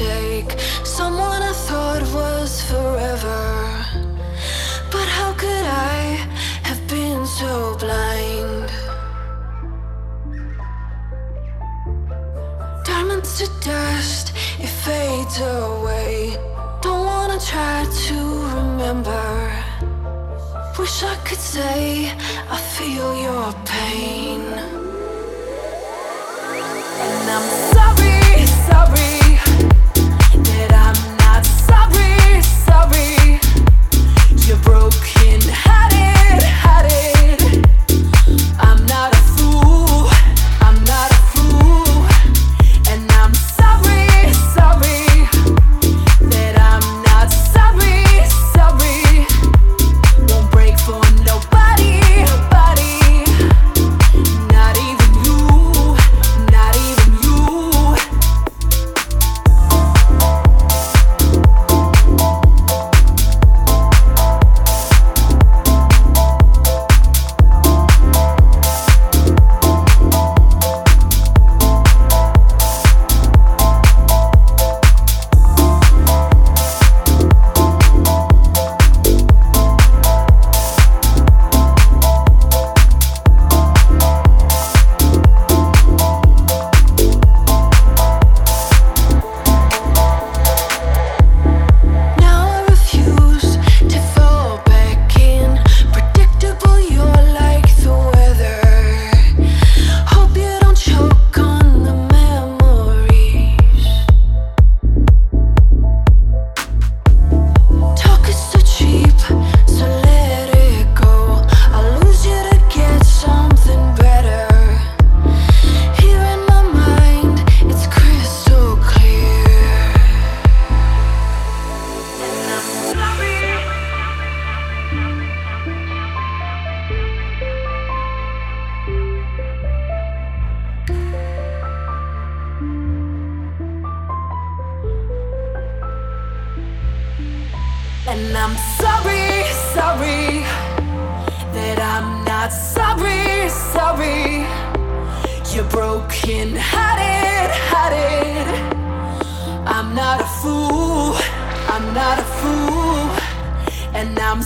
like someone I thought was forever. But how could I have been so blind? Diamonds to dust, it fades away. Don't wanna try to remember. Wish I could say I feel your pain. And I'm sorry, sorry that I'm not sorry, sorry. You're broken hearted, hearted. I'm not a fool, I'm not a fool, and I'm